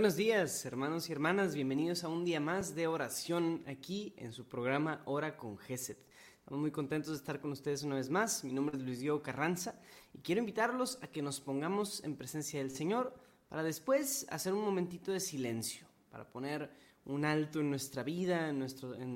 Buenos días, hermanos y hermanas. Bienvenidos a un día más de oración aquí en su programa Hora con Geset. Estamos muy contentos de estar con ustedes una vez más. Mi nombre es Luis Diego Carranza y quiero invitarlos a que nos pongamos en presencia del Señor para después hacer un momentito de silencio, para poner un alto en nuestra vida, en,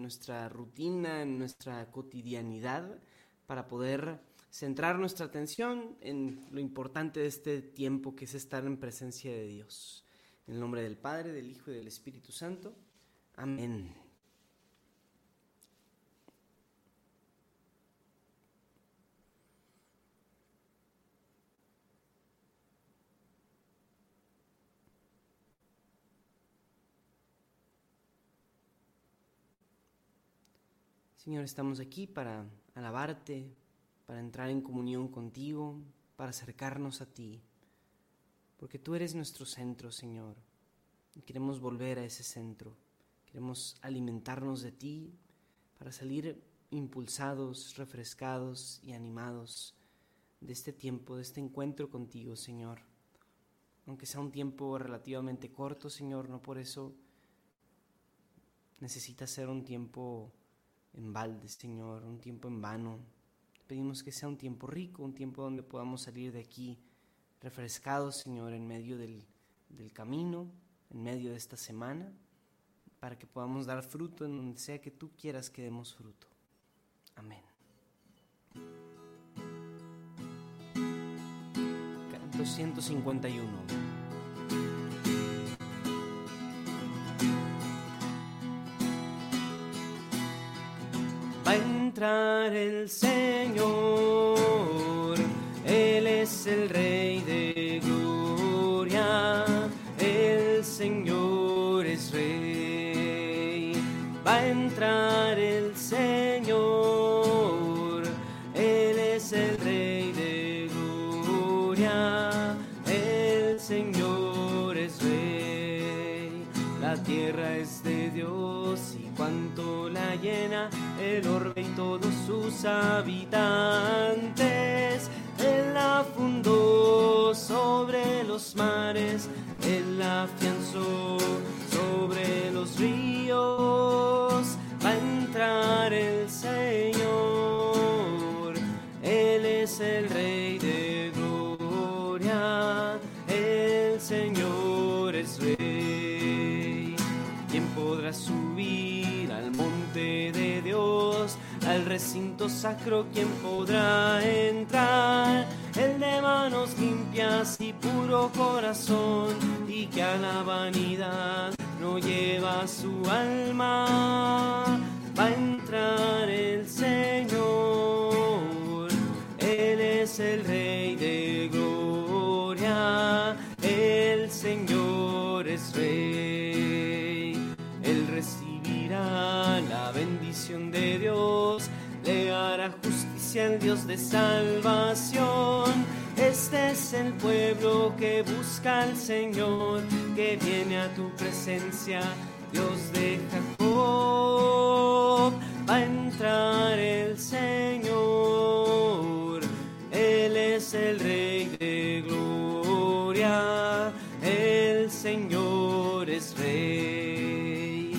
nuestra rutina, en nuestra cotidianidad, para poder centrar nuestra atención en lo importante de este tiempo que es estar en presencia de Dios. En el nombre del Padre, del Hijo y del Espíritu Santo. Amén. Señor, estamos aquí para alabarte, para entrar en comunión contigo, para acercarnos a ti porque tú eres nuestro centro, Señor. Y queremos volver a ese centro. Queremos alimentarnos de ti para salir impulsados, refrescados y animados de este tiempo, de este encuentro contigo, Señor. Aunque sea un tiempo relativamente corto, Señor, no por eso necesita ser un tiempo en balde, Señor, un tiempo en vano. Pedimos que sea un tiempo rico, un tiempo donde podamos salir de aquí refrescados, Señor, en medio del, del camino, en medio de esta semana, para que podamos dar fruto en donde sea que tú quieras que demos fruto. Amén. Canto 151. Va a entrar el Señor, todos sus habitantes. Él la fundó sobre los mares, él afianzó sobre los ríos. Va a entrar el Señor, Él es el Rey al recinto sacro, ¿quién podrá entrar? El de manos limpias y puro corazón, y que a la vanidad no lleva su alma. Va a entrar el el Dios de salvación. Este es el pueblo que busca al Señor, que viene a tu presencia, Dios de Jacob. Va a entrar el Señor, Él es el Rey de gloria, el Señor es Rey.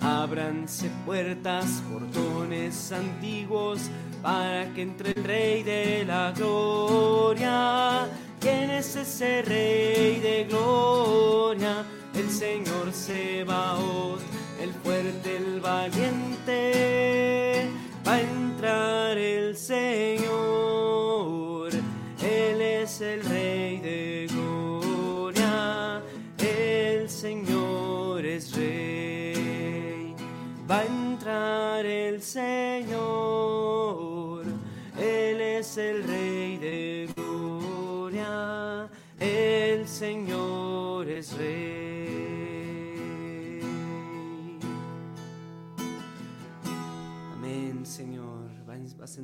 Ábranse puertas, portones antiguos, para que entre el Rey de la Gloria. ¿Quién es ese Rey de Gloria? El Señor Sebaot, el fuerte, el valiente. Va a entrar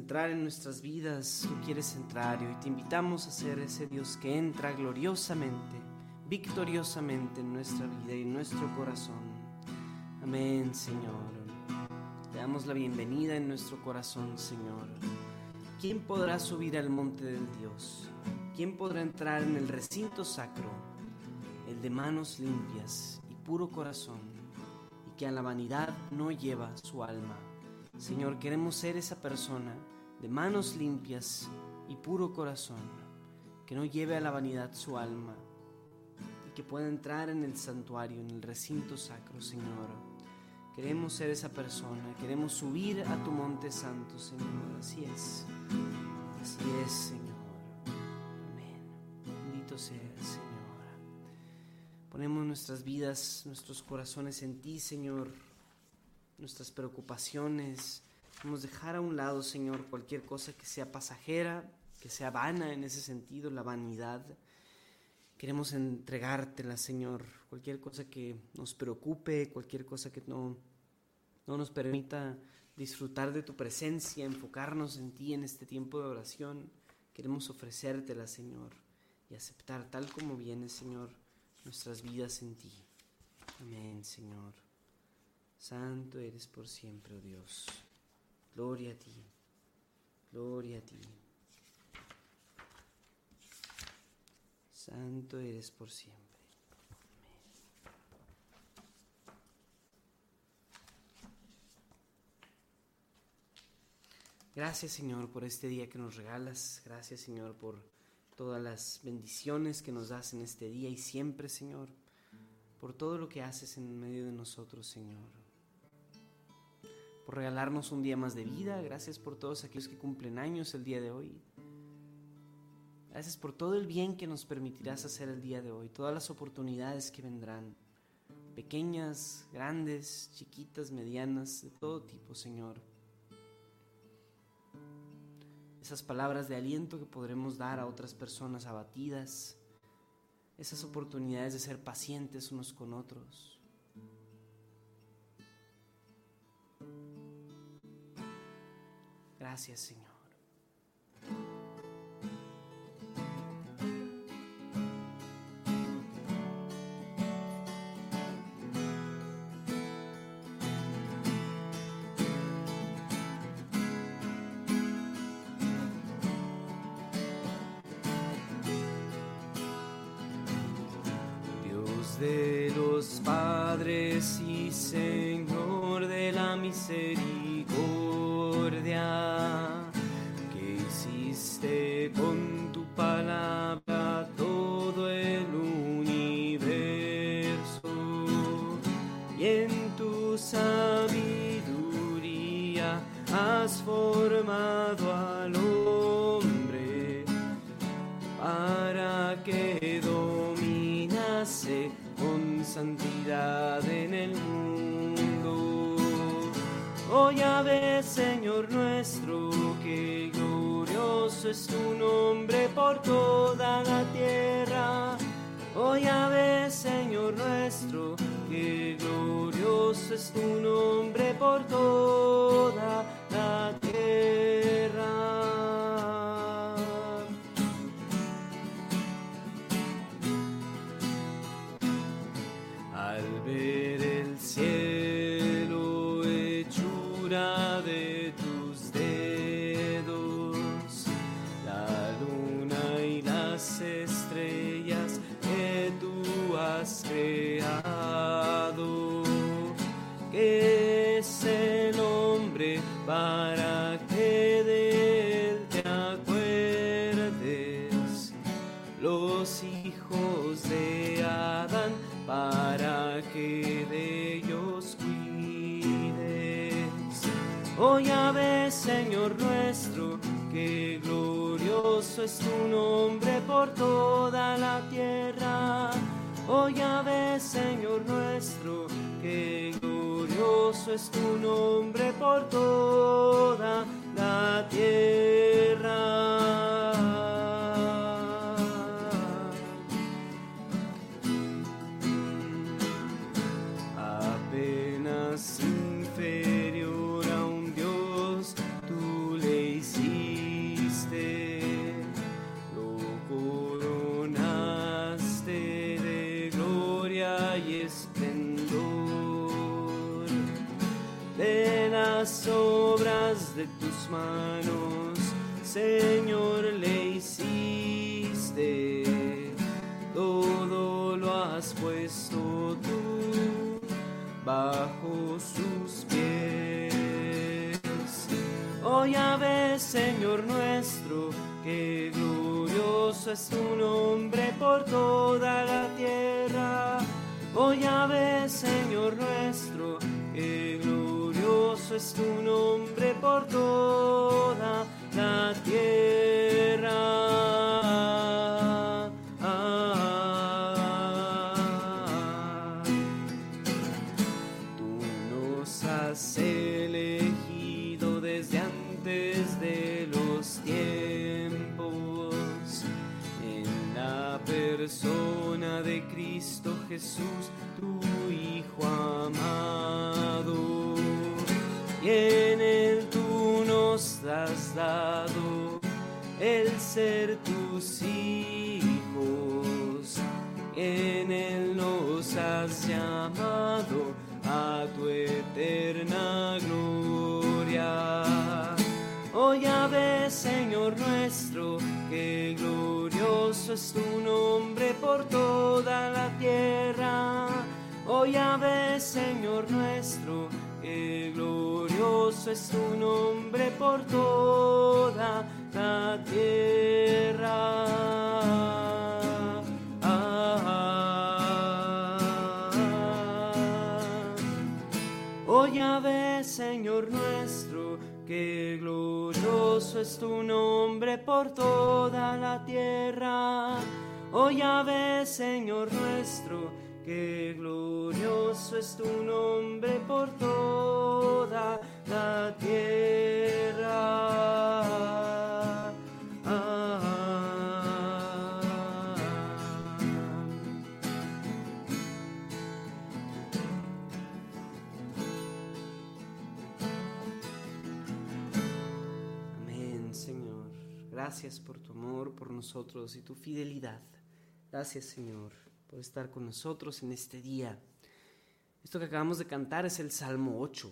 entrar en nuestras vidas, tú quieres entrar y hoy te invitamos a ser ese Dios que entra gloriosamente, victoriosamente en nuestra vida y en nuestro corazón. Amén, Señor. Te damos la bienvenida en nuestro corazón, Señor. ¿Quién podrá subir al monte del Dios? ¿Quién podrá entrar en el recinto sacro? El de manos limpias y puro corazón, y que a la vanidad no lleva su alma. Señor, queremos ser esa persona de manos limpias y puro corazón, que no lleve a la vanidad su alma, y que pueda entrar en el santuario, en el recinto sacro, Señor. Queremos ser esa persona, queremos subir a tu monte santo, Señor. Así es, así es, Señor. Amén. Bendito sea Señor. Ponemos nuestras vidas, nuestros corazones en ti, Señor, nuestras preocupaciones. Vamos a dejar a un lado, Señor, cualquier cosa que sea pasajera, que sea vana en ese sentido, la vanidad. Queremos entregártela, Señor, cualquier cosa que nos preocupe, cualquier cosa que no, no nos permita disfrutar de tu presencia, enfocarnos en ti en este tiempo de oración. Queremos ofrecértela, Señor, y aceptar tal como viene, Señor nuestras vidas en ti. Amén, Señor. Santo eres por siempre, oh Dios. Gloria a ti. Gloria a ti. Santo eres por siempre. Gracias Señor por este día que nos regalas. Gracias Señor por todas las bendiciones que nos das en este día y siempre, Señor, por todo lo que haces en medio de nosotros, Señor. Por regalarnos un día más de vida, gracias por todos aquellos que cumplen años el día de hoy. Gracias por todo el bien que nos permitirás hacer el día de hoy, todas las oportunidades que vendrán, pequeñas, grandes, chiquitas, medianas, de todo tipo, Señor. Esas palabras de aliento que podremos dar a otras personas abatidas, esas oportunidades de ser pacientes unos con otros. Gracias Señor. de los padres y Señor de la misericordia, es tu nombre por toda la tierra. Oh ves, Señor nuestro, que glorioso es tu nombre de tus manos, Señor, le hiciste, todo lo has puesto tú bajo sus pies. Oh ves, Señor nuestro, que glorioso es tu nombre por toda la tierra. Oh ves, Señor nuestro, que glorioso es tu nombre Jesús, tu Hijo amado, y en él tú nos has dado el ser tus hijos, en él nos has llamado a tu eterna gloria. Es tu nombre por toda la tierra. Oh, ves, Señor nuestro, que glorioso es tu nombre por toda la tierra. Señor nuestro, que glorioso es tu nombre por toda la tierra. Oh ves, Señor nuestro, que glorioso es tu nombre por toda la tierra. Gracias por tu amor por nosotros y tu fidelidad. Gracias Señor por estar con nosotros en este día. Esto que acabamos de cantar es el Salmo 8.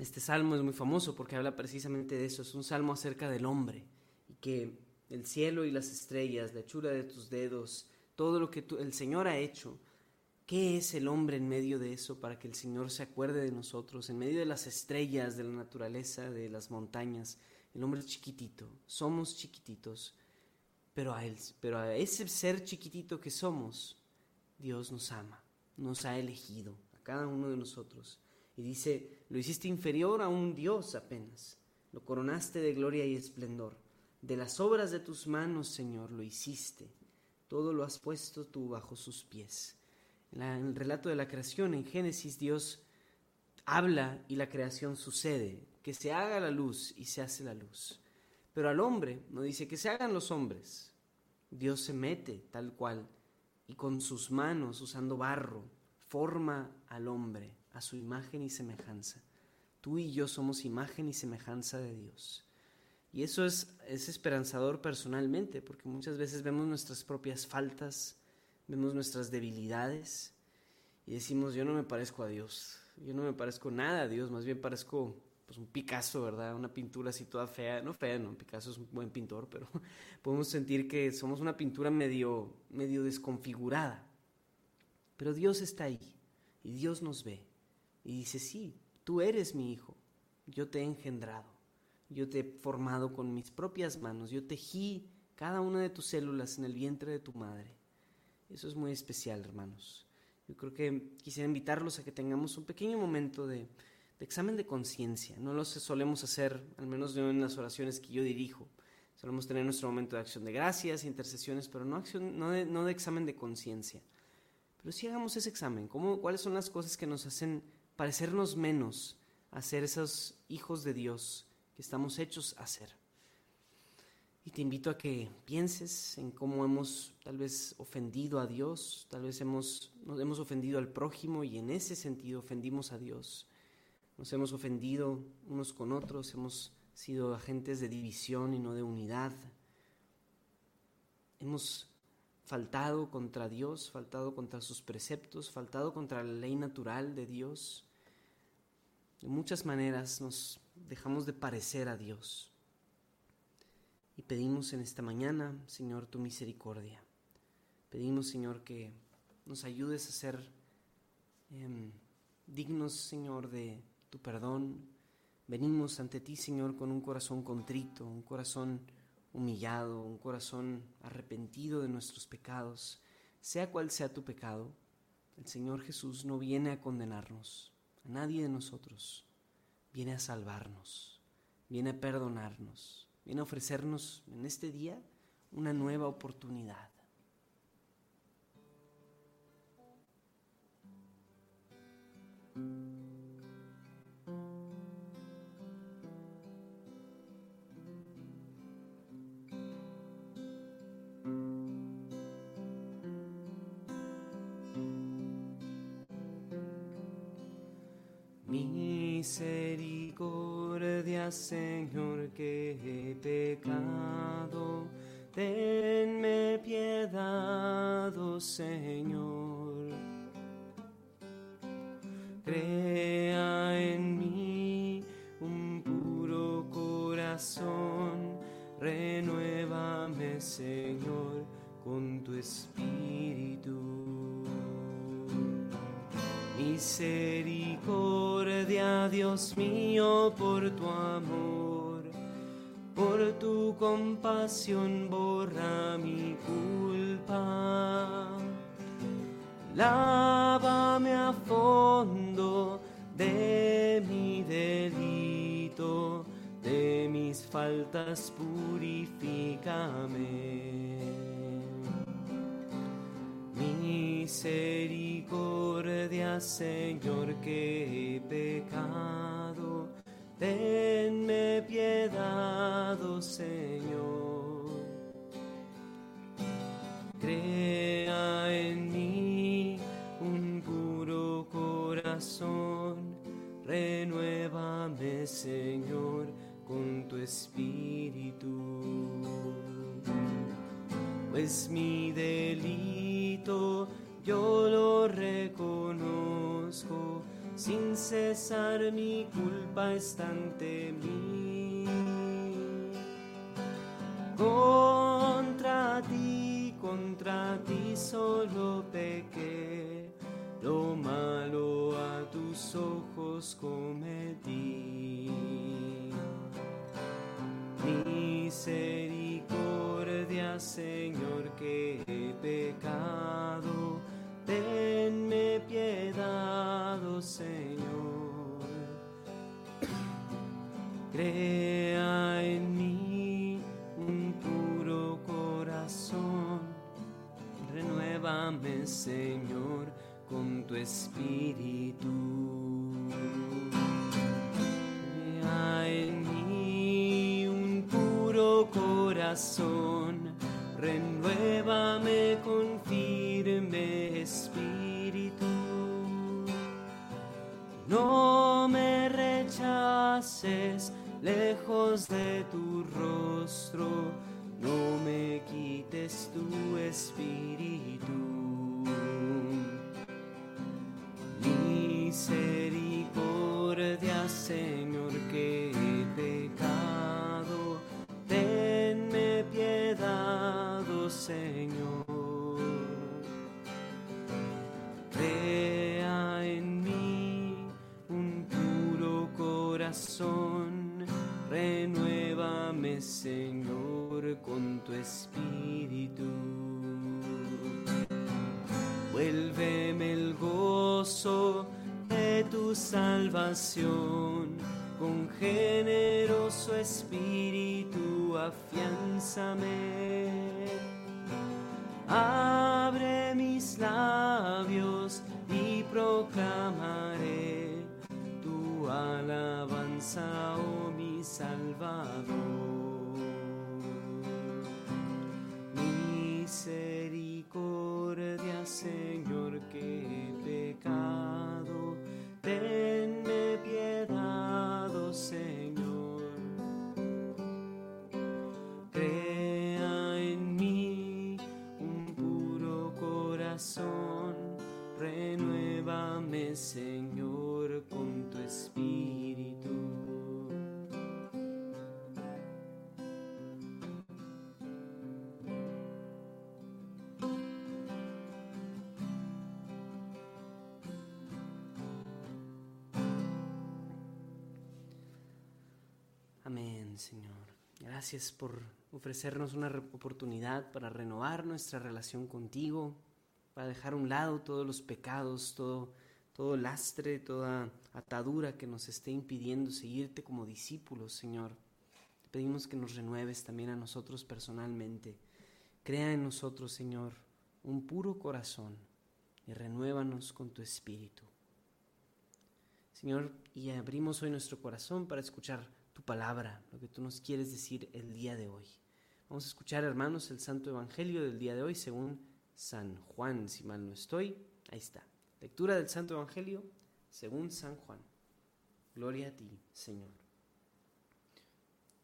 Este salmo es muy famoso porque habla precisamente de eso. Es un salmo acerca del hombre y que el cielo y las estrellas, la hechura de tus dedos, todo lo que el Señor ha hecho, ¿qué es el hombre en medio de eso para que el Señor se acuerde de nosotros? En medio de las estrellas, de la naturaleza, de las montañas, el hombre es chiquitito, somos chiquititos, pero a, él, pero a ese ser chiquitito que somos, Dios nos ama, nos ha elegido, a cada uno de nosotros. Y dice, lo hiciste inferior a un Dios apenas, lo coronaste de gloria y esplendor. De las obras de tus manos, Señor, lo hiciste, todo lo has puesto tú bajo sus pies. En, en el relato de la creación, en Génesis, Dios habla y la creación sucede que se haga la luz y se hace la luz. Pero al hombre no dice que se hagan los hombres. Dios se mete tal cual y con sus manos, usando barro, forma al hombre a su imagen y semejanza. Tú y yo somos imagen y semejanza de Dios. Y eso es, es esperanzador personalmente, porque muchas veces vemos nuestras propias faltas, vemos nuestras debilidades y decimos, yo no me parezco a Dios, yo no me parezco nada a Dios, más bien parezco pues un Picasso, ¿verdad? Una pintura así toda fea, no fea, no, Picasso es un buen pintor, pero podemos sentir que somos una pintura medio, medio desconfigurada. Pero Dios está ahí y Dios nos ve y dice, sí, tú eres mi hijo, yo te he engendrado, yo te he formado con mis propias manos, yo tejí cada una de tus células en el vientre de tu madre. Eso es muy especial, hermanos. Yo creo que quisiera invitarlos a que tengamos un pequeño momento de de examen de conciencia. No lo solemos hacer, al menos en las oraciones que yo dirijo. Solemos tener nuestro momento de acción de gracias, intercesiones, pero no, acción, no, de, examen de conciencia. Pero sí hagamos ese examen. ¿Cómo, ¿Cuáles son las cosas que nos hacen parecernos menos a ser esos hijos de Dios que estamos hechos a ser? Y te invito a que pienses en cómo hemos tal vez ofendido a Dios, tal vez hemos, nos hemos ofendido al prójimo y en ese sentido ofendimos a Dios nos hemos ofendido unos con otros, hemos sido agentes de división y no de unidad. Hemos faltado contra Dios, faltado contra sus preceptos, faltado contra la ley natural de Dios. De muchas maneras nos dejamos de parecer a Dios. Y pedimos en esta mañana, Señor, tu misericordia. Pedimos, Señor, que nos ayudes a ser em, dignos, Señor, de tu perdón. Venimos ante ti, Señor, con un corazón contrito, un corazón humillado, un corazón arrepentido de nuestros pecados, sea cual sea tu pecado. El Señor Jesús no viene a condenarnos, a nadie de nosotros, viene a salvarnos, viene a perdonarnos, viene a ofrecernos en este día una nueva oportunidad. Misericordia, Señor, que he pecado. Tenme piedad, oh Señor. Por tu amor, por tu compasión borra mi culpa. Lávame a fondo de mi delito, de mis faltas purifícame. Misericordia, Señor, que he pecado. Tenme piedad, oh Señor. Crea en mí un puro corazón. Renuévame, Señor, con tu espíritu. Pues mi delito yo lo reconozco, sin cesar mi culpa está ante mí. Contra ti, contra ti solo pequé, lo malo a tus ojos cometí. Misericordia, Señor, que con corazón, renuévame, Señor, con tu espíritu. Vuélveme el gozo de tu salvación, con generoso espíritu afianzame. Señor, con tu espíritu. Amén, Señor. Gracias por ofrecernos una oportunidad para renovar nuestra relación contigo, para dejar a un lado todos los pecados, todo todo lastre, toda atadura que nos esté impidiendo seguirte como discípulos, Señor. Te pedimos que nos renueves también a nosotros personalmente. Crea en nosotros, Señor, un puro corazón y renuévanos con tu espíritu. Señor, y abrimos hoy nuestro corazón para escuchar tu palabra, lo que tú nos quieres decir el día de hoy. Vamos a escuchar, hermanos, el Santo Evangelio del día de hoy según San Juan, si mal no estoy. Ahí está. Lectura del Santo Evangelio según San Juan. Gloria a ti, Señor.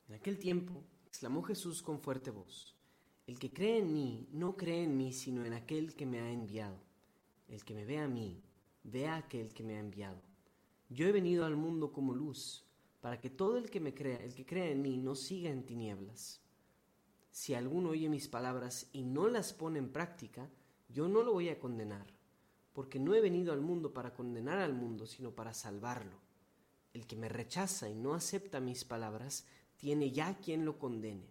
En aquel tiempo exclamó Jesús con fuerte voz, El que cree en mí no cree en mí, sino en aquel que me ha enviado. El que me ve a mí, ve a aquel que me ha enviado. Yo he venido al mundo como luz, para que todo el que me crea, el que crea en mí, no siga en tinieblas. Si alguno oye mis palabras y no las pone en práctica, yo no lo voy a condenar, porque no he venido al mundo para condenar al mundo, sino para salvarlo. El que me rechaza y no acepta mis palabras, tiene ya quien lo condene.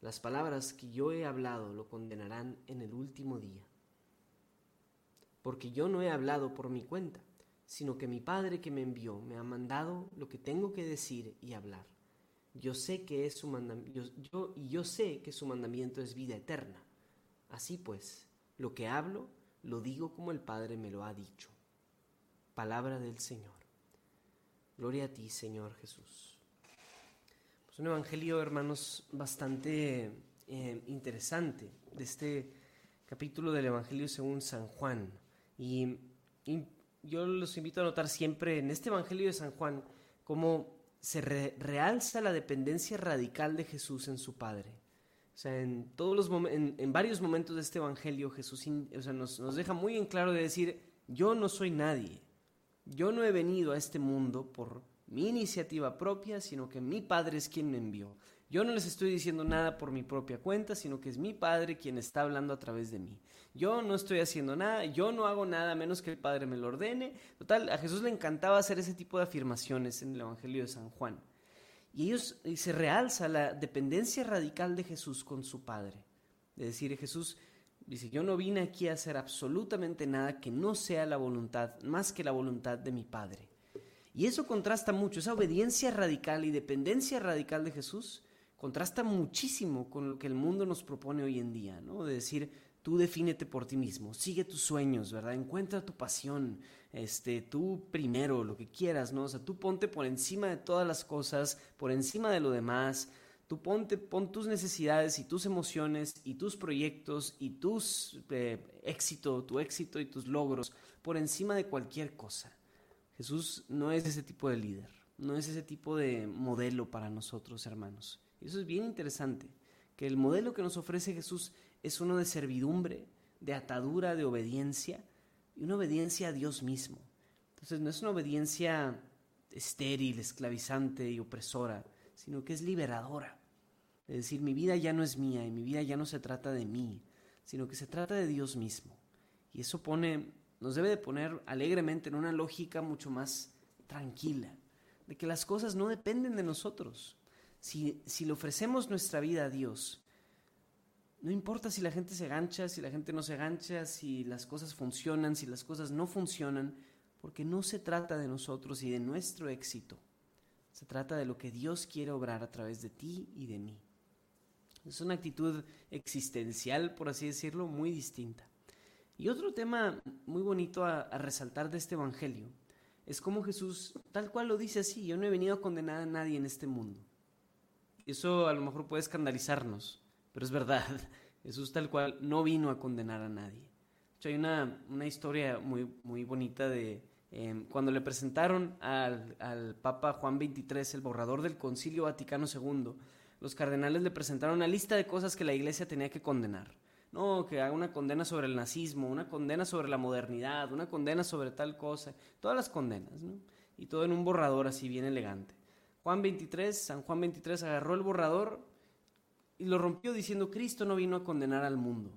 Las palabras que yo he hablado lo condenarán en el último día. Porque yo no he hablado por mi cuenta sino que mi Padre que me envió me ha mandado lo que tengo que decir y hablar. Yo sé que es su mandamiento, y yo sé que su mandamiento es vida eterna. Así pues, lo que hablo, lo digo como el Padre me lo ha dicho. Palabra del Señor. Gloria a ti, Señor Jesús. Pues un evangelio, hermanos, bastante eh, interesante de este capítulo del Evangelio según San Juan. y yo los invito a notar siempre en este Evangelio de San Juan cómo se realza la dependencia radical de Jesús en su Padre. O sea, en, todos los en, varios momentos de este Evangelio Jesús nos, nos deja muy en claro de decir, yo no soy nadie, yo no he venido a este mundo por mi iniciativa propia, sino que mi Padre es quien me envió. Yo no les estoy diciendo nada por mi propia cuenta, sino que es mi Padre quien está hablando a través de mí. Yo no estoy haciendo nada, yo no hago nada menos que el Padre me lo ordene. Total, a Jesús le encantaba hacer ese tipo de afirmaciones en el Evangelio de San Juan. Y ellos se realza la dependencia radical de Jesús con su Padre. De decir, Jesús dice, yo no vine aquí a hacer absolutamente nada que no sea la voluntad, más que la voluntad de mi Padre. Y eso contrasta mucho, esa obediencia radical y dependencia radical de Jesús contrasta muchísimo con lo que el mundo nos propone hoy en día, ¿no? De decir, tú defínete por ti mismo, sigue tus sueños, ¿verdad? Encuentra tu pasión, este, tú primero, lo que quieras, ¿no? O sea, tú ponte por encima de todas las cosas, por encima de lo demás, tú ponte, pon tus necesidades y tus emociones y tus proyectos y tus eh, éxito, tu éxito y tus logros por encima de cualquier cosa. Jesús no es ese tipo de líder, no es ese tipo de modelo para nosotros, hermanos. Y eso es bien interesante, que el modelo que nos ofrece Jesús es uno de servidumbre, de atadura, de obediencia, y una obediencia a Dios mismo. Entonces no es una obediencia estéril, esclavizante y opresora, sino que es liberadora. Es decir, mi vida ya no es mía y mi vida ya no se trata de mí, sino que se trata de Dios mismo. Y eso pone, nos debe de poner alegremente en una lógica mucho más tranquila, de que las cosas no dependen de nosotros, si, le ofrecemos nuestra vida a Dios, no importa si la gente se gancha, si la gente no se gancha, si las cosas funcionan, si las cosas no funcionan, porque no se trata de nosotros y de nuestro éxito. Se trata de lo que Dios quiere obrar a través de ti y de mí. Es una actitud existencial, por así decirlo, muy distinta. Y otro tema muy bonito a, a resaltar de este Evangelio es cómo Jesús, tal cual lo dice así, yo no he venido a condenar a nadie en este mundo. Eso a lo mejor puede escandalizarnos, pero es verdad. Jesús tal cual no vino a condenar a nadie. De hecho, hay una, una historia muy, muy bonita de em, cuando le presentaron al, al, Papa Juan XXIII el borrador del Concilio Vaticano II, los cardenales le presentaron una lista de cosas que la iglesia tenía que condenar. No, que haga una condena sobre el nazismo, una condena sobre la modernidad, una condena sobre tal cosa, todas las condenas. Y todo en un borrador así bien elegante. Juan 23, San Juan 23 agarró el borrador y lo rompió diciendo, Cristo no vino a condenar al mundo.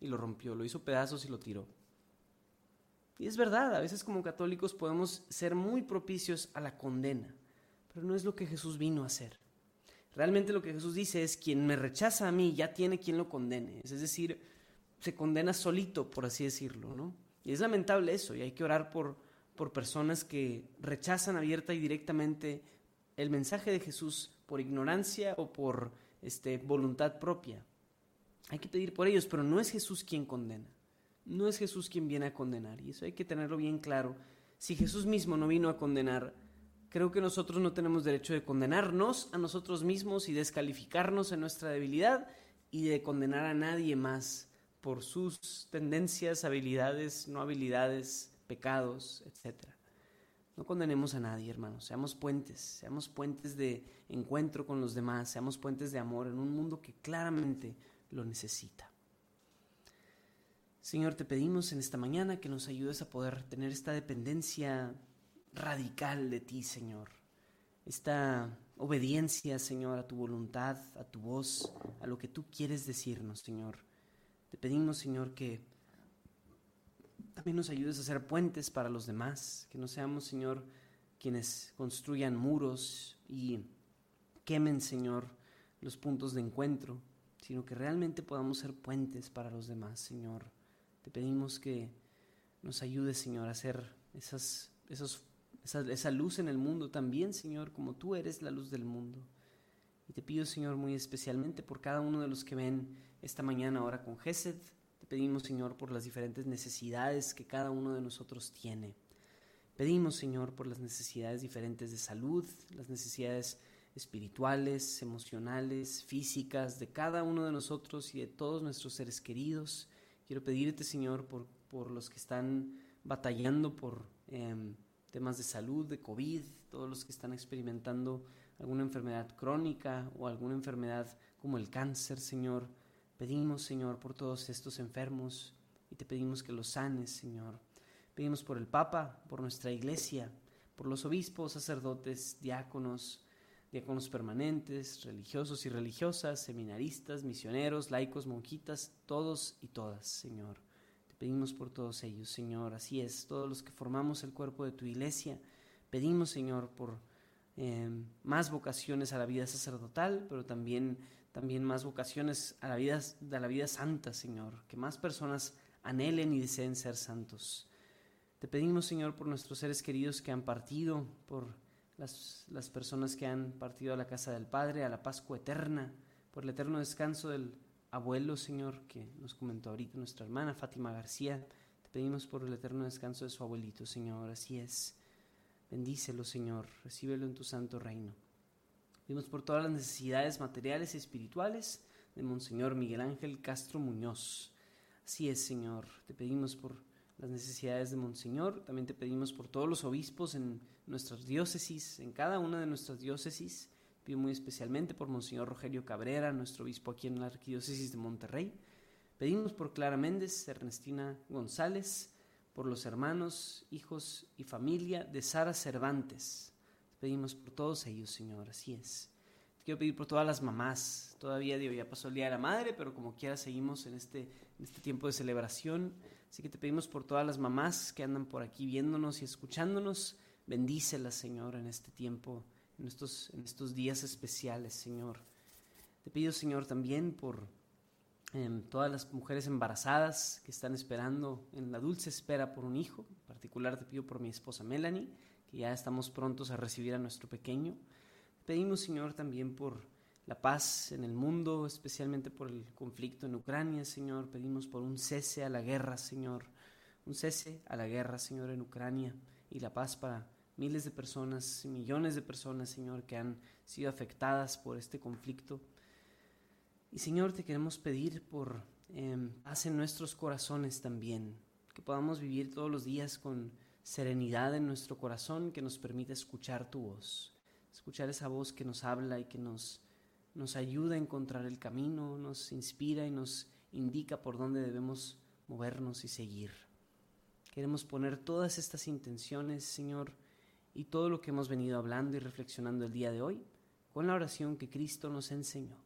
Y lo rompió, lo hizo pedazos y lo tiró. Y es verdad, a veces como católicos podemos ser muy propicios a la condena, pero no es lo que Jesús vino a hacer. Realmente lo que Jesús dice es, quien me rechaza a mí ya tiene quien lo condene. Es decir, se condena solito, por así decirlo, ¿no? Y es lamentable eso, y hay que orar por, por personas que rechazan abierta y directamente el mensaje de Jesús por ignorancia o por este, voluntad propia. Hay que pedir por ellos, pero no es Jesús quien condena. No es Jesús quien viene a condenar. Y eso hay que tenerlo bien claro. Si Jesús mismo no vino a condenar, creo que nosotros no tenemos derecho de condenarnos a nosotros mismos y descalificarnos en nuestra debilidad y de condenar a nadie más por sus tendencias, habilidades, no habilidades, pecados, etc. No condenemos a nadie, hermanos. Seamos puentes, seamos puentes de encuentro con los demás, seamos puentes de amor en un mundo que claramente lo necesita. Señor, te pedimos en esta mañana que nos ayudes a poder tener esta dependencia radical de ti, Señor. Esta obediencia, Señor, a tu voluntad, a tu voz, a lo que tú quieres decirnos, Señor. Te pedimos, Señor, que también nos ayudes a hacer puentes para los demás, que no seamos, Señor, quienes construyan muros y quemen, Señor, los puntos de encuentro, sino que realmente podamos ser puentes para los demás, Señor. Te pedimos que nos ayudes, Señor, a esa, esa luz en el mundo también, Señor, como tú eres la luz del mundo. Y te pido, Señor, muy especialmente por cada uno de los que ven esta mañana ahora con Gesed. Pedimos, Señor, por las diferentes necesidades que cada uno de nosotros tiene. Pedimos, Señor, por las necesidades diferentes de salud, las necesidades espirituales, emocionales, físicas de cada uno de nosotros y de todos nuestros seres queridos. Quiero pedirte, Señor, por, por los que están batallando por em, temas de salud, de COVID, todos los que están experimentando alguna enfermedad crónica o alguna enfermedad como el cáncer, Señor. Pedimos, Señor, por todos estos enfermos y te pedimos que los sanes, Señor. Pedimos por el Papa, por nuestra iglesia, por los obispos, sacerdotes, diáconos, diáconos permanentes, religiosos y religiosas, seminaristas, misioneros, laicos, monjitas, todos y todas, Señor. Te pedimos por todos ellos, Señor. Así es, todos los que formamos el cuerpo de tu iglesia. Pedimos, Señor, por eh, más vocaciones a la vida sacerdotal, pero también, también más vocaciones a la, vida, a la vida santa, Señor. Que más personas anhelen y deseen ser santos. Te pedimos, Señor, por nuestros seres queridos que han partido, por las, las personas que han partido a la casa del Padre, a la Pascua eterna, por el eterno descanso del abuelo, Señor, que nos comentó ahorita nuestra hermana Fátima García. Te pedimos por el eterno descanso de su abuelito, Señor. Así es. Bendícelo, Señor. Recíbelo en tu santo reino. Pedimos por todas las necesidades materiales y espirituales de Monseñor Miguel Ángel Castro Muñoz. Así es, Señor. Te pedimos por las necesidades de Monseñor. También te pedimos por todos los obispos en nuestras diócesis, en cada una de nuestras diócesis. Pido muy especialmente por Monseñor Rogelio Cabrera, nuestro obispo aquí en la Arquidiócesis de Monterrey. Pedimos por Clara Méndez, Ernestina González, por los hermanos, hijos y familia de Sara Cervantes. Pedimos por todos ellos, Señor, así es. Te quiero pedir por todas las mamás. Todavía Dios ya pasó el Día de la Madre, pero como quiera seguimos en este, en este tiempo de celebración. Así que te pedimos por todas las mamás que andan por aquí viéndonos y escuchándonos. Bendícelas, Señor, en este tiempo, en estos, en estos días especiales, Señor. Te pido, Señor, también por eh, todas las mujeres embarazadas que están esperando en la dulce espera por un hijo. En particular te pido por mi esposa Melanie, que ya estamos prontos a recibir a nuestro pequeño. Pedimos, Señor, también por la paz en el mundo, especialmente por el conflicto en Ucrania, Señor. Pedimos por un cese a la guerra, Señor. Un cese a la guerra, Señor, en Ucrania y la paz para miles de personas, millones de personas, Señor, que han sido afectadas por este conflicto. Y Señor, te queremos pedir por eh, paz en nuestros corazones también, que podamos vivir todos los días con serenidad en nuestro corazón que nos permita escuchar tu voz, escuchar esa voz que nos habla y que nos nos ayuda a encontrar el camino, nos inspira y nos indica por dónde debemos movernos y seguir. Queremos poner todas estas intenciones, Señor, y todo lo que hemos venido hablando y reflexionando el día de hoy con la oración que Cristo nos enseñó.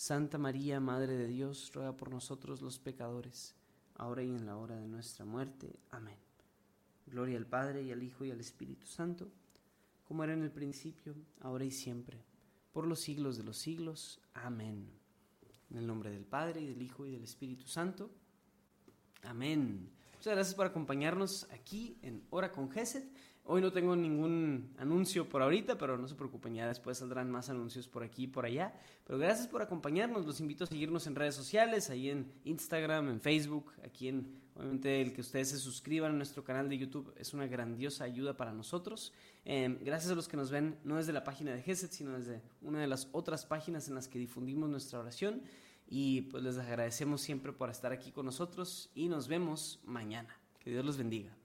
Santa María, Madre de Dios, ruega por nosotros los pecadores, ahora y en la hora de nuestra muerte. Amén. Gloria al Padre y al Hijo y al Espíritu Santo como era en el principio, ahora y siempre, por los siglos de los siglos. Amén. En el nombre del Padre, y del Hijo, y del Espíritu Santo. Amén. Muchas gracias por acompañarnos aquí en Hora con Geset. Hoy no tengo ningún anuncio por ahorita, pero no se preocupen, ya después saldrán más anuncios por aquí y por allá. Pero gracias por acompañarnos, los invito a seguirnos en redes sociales, ahí en Instagram, en Facebook, aquí en, obviamente el que ustedes se suscriban a nuestro canal de YouTube es una grandiosa ayuda para nosotros. Em, gracias a los que nos ven, no desde la página de Geset, sino desde una de las otras páginas en las que difundimos nuestra oración. Y pues les agradecemos siempre por estar aquí con nosotros y nos vemos mañana. Que Dios los bendiga.